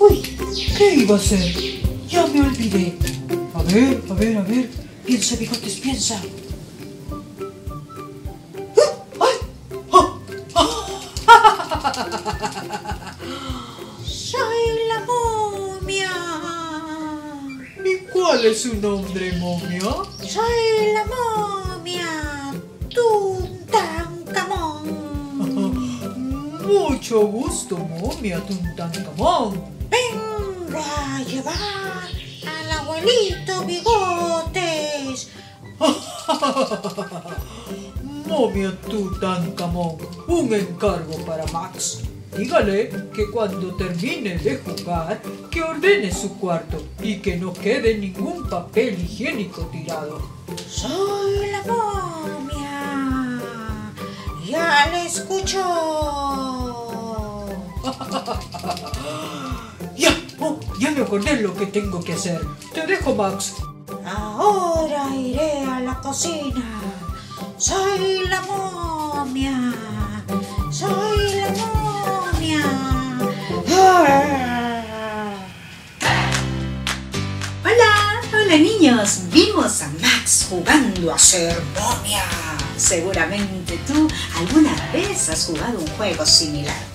Uy, ¿qué iba a hacer? Ya me olvidé. A ver, a ver, a ver. Piensa, bigotes, piensa. Soy la momia. ¿Y cuál es su nombre, momia? Soy la momia. Mucho gusto, momia Tuntankamón. Vengo a llevar al abuelito Bigotes. Momia Tutankamón, un encargo para Max. Dígale que cuando termine de jugar, que ordene su cuarto y que no quede ningún papel higiénico tirado. Soy la momia. Ya le escucho. Ya, oh, ya me acordé lo que tengo que hacer. Te dejo, Max. Ahora iré a la cocina. Soy la momia. Soy la momia. Hola, hola niños. Vimos a Max jugando a ser momia. Seguramente tú alguna vez has jugado un juego similar.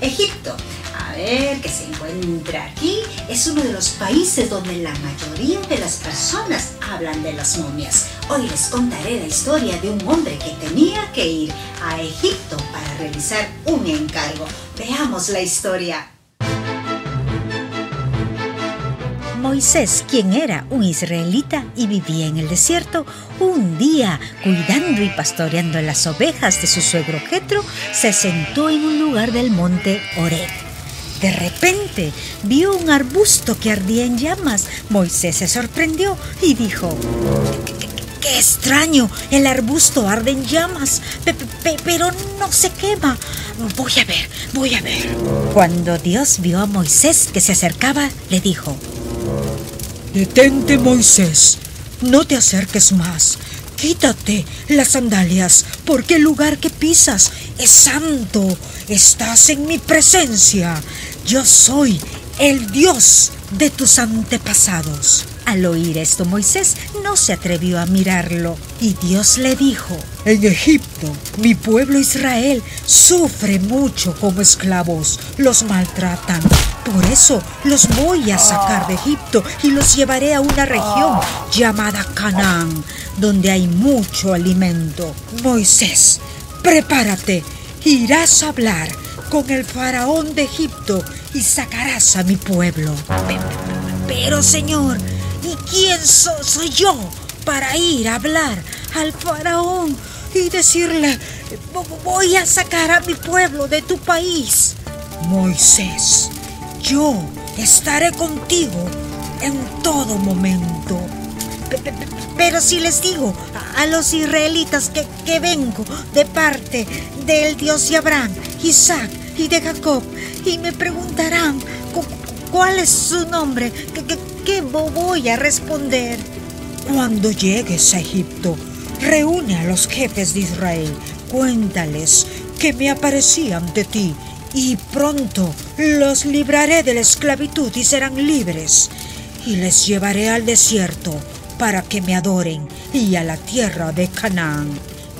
Egipto, a ver qué se encuentra aquí, es uno de los países donde la mayoría de las personas hablan de las momias. Hoy les contaré la historia de un hombre que tenía que ir a Egipto para realizar un encargo. Veamos la historia. Moisés, quien era un israelita y vivía en el desierto, un día, cuidando y pastoreando las ovejas de su suegro Jetro, se sentó en un lugar del monte Horeb. De repente vio un arbusto que ardía en llamas. Moisés se sorprendió y dijo, "¿Qué- qué- ¡Qué extraño! El arbusto arde en llamas, pe- pe- pero no se quema. Voy a ver, voy a ver. Cuando Dios vio a Moisés que se acercaba, le dijo, Detente, Moisés. No te acerques más. Quítate las sandalias, porque el lugar que pisas es santo. Estás en mi presencia. Yo soy el Dios de tus antepasados. Al oír esto, Moisés no se atrevió a mirarlo y Dios le dijo, En Egipto, mi pueblo Israel sufre mucho como esclavos. Los maltratan. Por eso los voy a sacar de Egipto y los llevaré a una región llamada Canaán, donde hay mucho alimento. Moisés, prepárate. Irás a hablar con el faraón de Egipto y sacarás a mi pueblo. "Pe- pero Señor, ¿y quién so- soy yo para ir a hablar al faraón y decirle, "Vo- voy a sacar a mi pueblo de tu país? Moisés, yo estaré contigo en todo momento. Pe- pe- pe- Pero si les digo a, los israelitas que, que vengo de parte del Dios de Abraham, Isaac y de Jacob, y me preguntarán cu- cuál es su nombre, ¿qué, qué- qué vo- voy a responder? Cuando llegues a Egipto, reúne a los jefes de Israel, cuéntales que me aparecí ante ti y pronto los libraré de la esclavitud y serán libres. Y les llevaré al desierto para que me adoren y a la tierra de Canaán.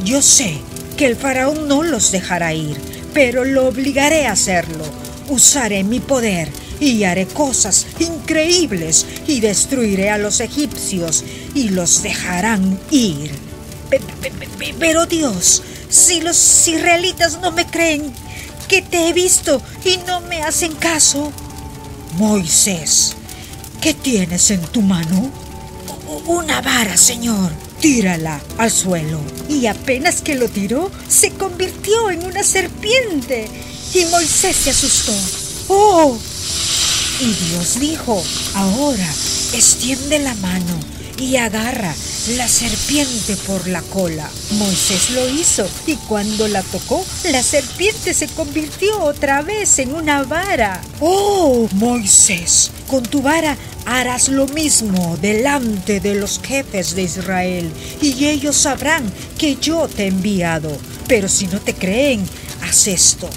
Yo sé que el faraón no los dejará ir, pero lo obligaré a hacerlo. Usaré mi poder y haré cosas increíbles y destruiré a los egipcios y los dejarán ir. Pe- pe- pe- pe- Pero Dios, si los israelitas no me creen, que te he visto y no me hacen caso, Moisés, ¿qué tienes en tu mano? Una vara, Señor. Tírala al suelo. Y apenas que lo tiró, se convirtió en una serpiente. Y Moisés se asustó. ¡Oh! Y Dios dijo, ahora extiende la mano y agarra la serpiente por la cola. Moisés lo hizo y cuando la tocó, la serpiente se convirtió otra vez en una vara. ¡Oh, Moisés! Con tu vara harás lo mismo delante de los jefes de Israel y ellos sabrán que yo te he enviado. Pero si no te creen, haz esto.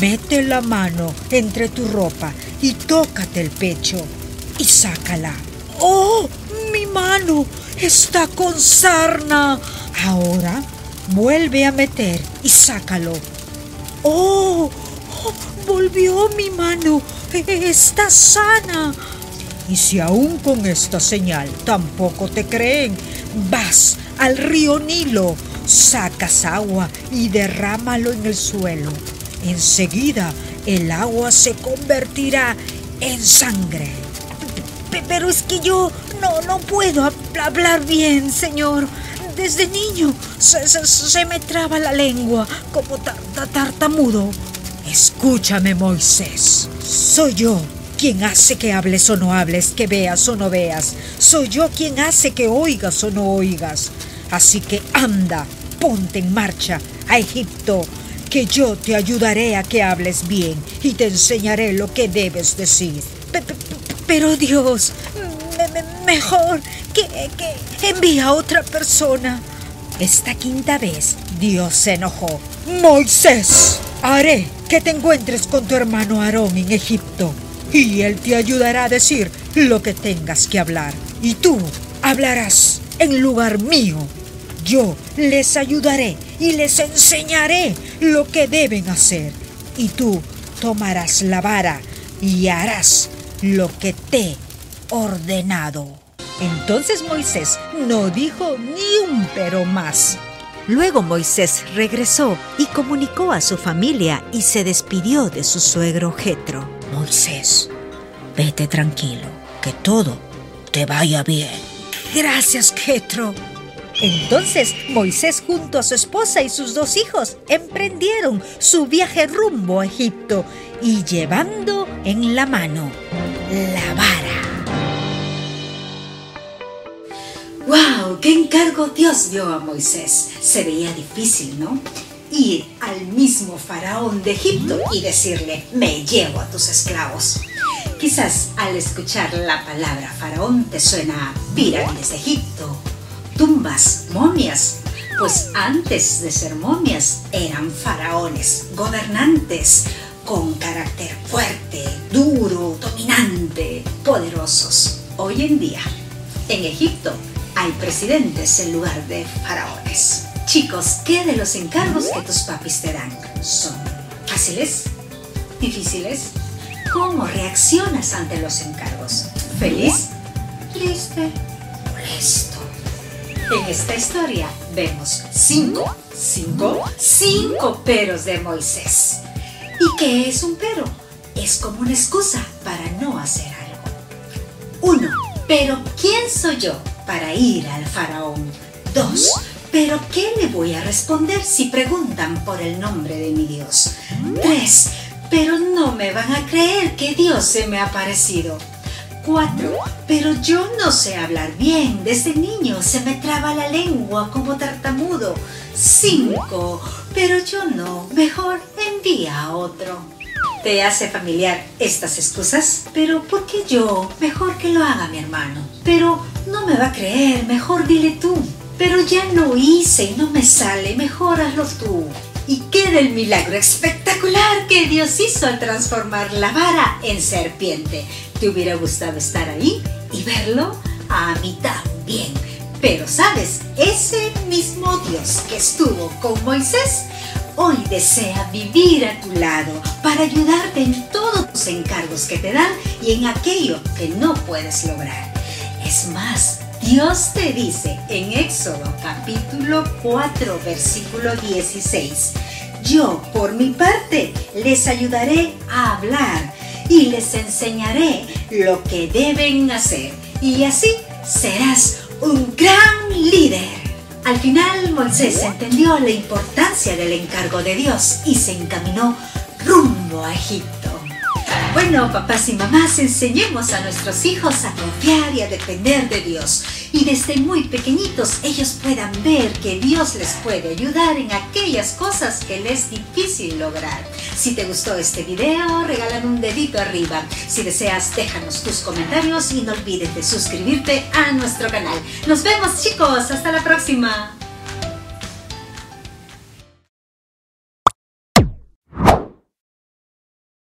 mete la mano entre tu ropa y tócate el pecho y sácala. ¡Oh! Mano está con sarna. Ahora vuelve a meter y sácalo. ¡Oh! oh volvió mi mano. Está sana. Y si aún con esta señal tampoco te creen, vas al río Nilo, sacas agua y derrámalo en el suelo. Enseguida el agua se convertirá en sangre. Pero es que yo no, no puedo hablar bien, señor. Desde niño se, me traba la lengua como tartamudo. Escúchame, Moisés. Soy yo quien hace que hables o no hables, que veas o no veas. Soy yo quien hace que oigas o no oigas. Así que anda, ponte en marcha a Egipto, que yo te ayudaré a que hables bien y te enseñaré lo que debes decir. Pero Dios, mejor que, que envía a otra persona. Esta quinta vez Dios se enojó. Moisés, haré que te encuentres con tu hermano Aarón en Egipto y él te ayudará a decir lo que tengas que hablar. Y tú hablarás en lugar mío. Yo les ayudaré y les enseñaré lo que deben hacer. Y tú tomarás la vara y harás lo que te ordenado. Entonces Moisés no dijo ni un pero más. Luego Moisés regresó y comunicó a su familia y se despidió de su suegro Jetro. Moisés, vete tranquilo, que todo te vaya bien. Gracias, Jetro. Entonces Moisés junto a su esposa y sus dos hijos emprendieron su viaje rumbo a Egipto y llevando en la mano la vara. ¡Wow! ¡Qué encargo Dios dio a Moisés! Se veía difícil, ¿no? Ir al mismo faraón de Egipto y decirle, me llevo a tus esclavos. Quizás al escuchar la palabra faraón te suena a pirámides de Egipto, tumbas, momias. Pues antes de ser momias eran faraones, gobernantes, con carácter fuerte, duro, dominante, poderosos. Hoy en día, en Egipto, hay presidentes en lugar de faraones. Chicos, ¿qué de los encargos que tus papis te dan? ¿Son fáciles? ¿Difíciles? ¿Cómo reaccionas ante los encargos? ¿Feliz? ¿Triste? ¿Molesto? En esta historia vemos cinco, cinco, cinco peros de Moisés. ¿Y qué es un pero? Es como una excusa para no hacer algo. Uno, pero ¿quién soy yo? Para ir al faraón. Dos, pero ¿qué le voy a responder si preguntan por el nombre de mi Dios? Tres, pero no me van a creer que Dios se me ha aparecido. Cuatro, pero yo no sé hablar bien. Desde niño se me traba la lengua como tartamudo. Cinco, pero yo no. Mejor envía a otro. ¿Te hace familiar estas excusas? Pero ¿por qué yo? Mejor que lo haga mi hermano. Pero no me va a creer, mejor dile tú. Pero ya lo hice y no me sale, mejor hazlo tú. ¿Y qué del milagro espectacular que Dios hizo al transformar la vara en serpiente? ¿Te hubiera gustado estar ahí y verlo? A mí también. Pero sabes, ese mismo Dios que estuvo con Moisés, hoy desea vivir a tu lado para ayudarte en todos tus encargos que te dan y en aquello que no puedes lograr. Es más, Dios te dice en Éxodo capítulo 4 versículo 16, yo por mi parte les ayudaré a hablar y les enseñaré lo que deben hacer y así serás un gran líder. Al final Moisés entendió la importancia del encargo de Dios y se encaminó rumbo a Egipto. Bueno, papás y mamás, enseñemos a nuestros hijos a confiar y a depender de Dios. Y desde muy pequeñitos ellos puedan ver que Dios les puede ayudar en aquellas cosas que les es difícil lograr. Si te gustó este video, regálame un dedito arriba. Si deseas, déjanos tus comentarios y no olvides de suscribirte a nuestro canal. Nos vemos chicos, hasta la próxima.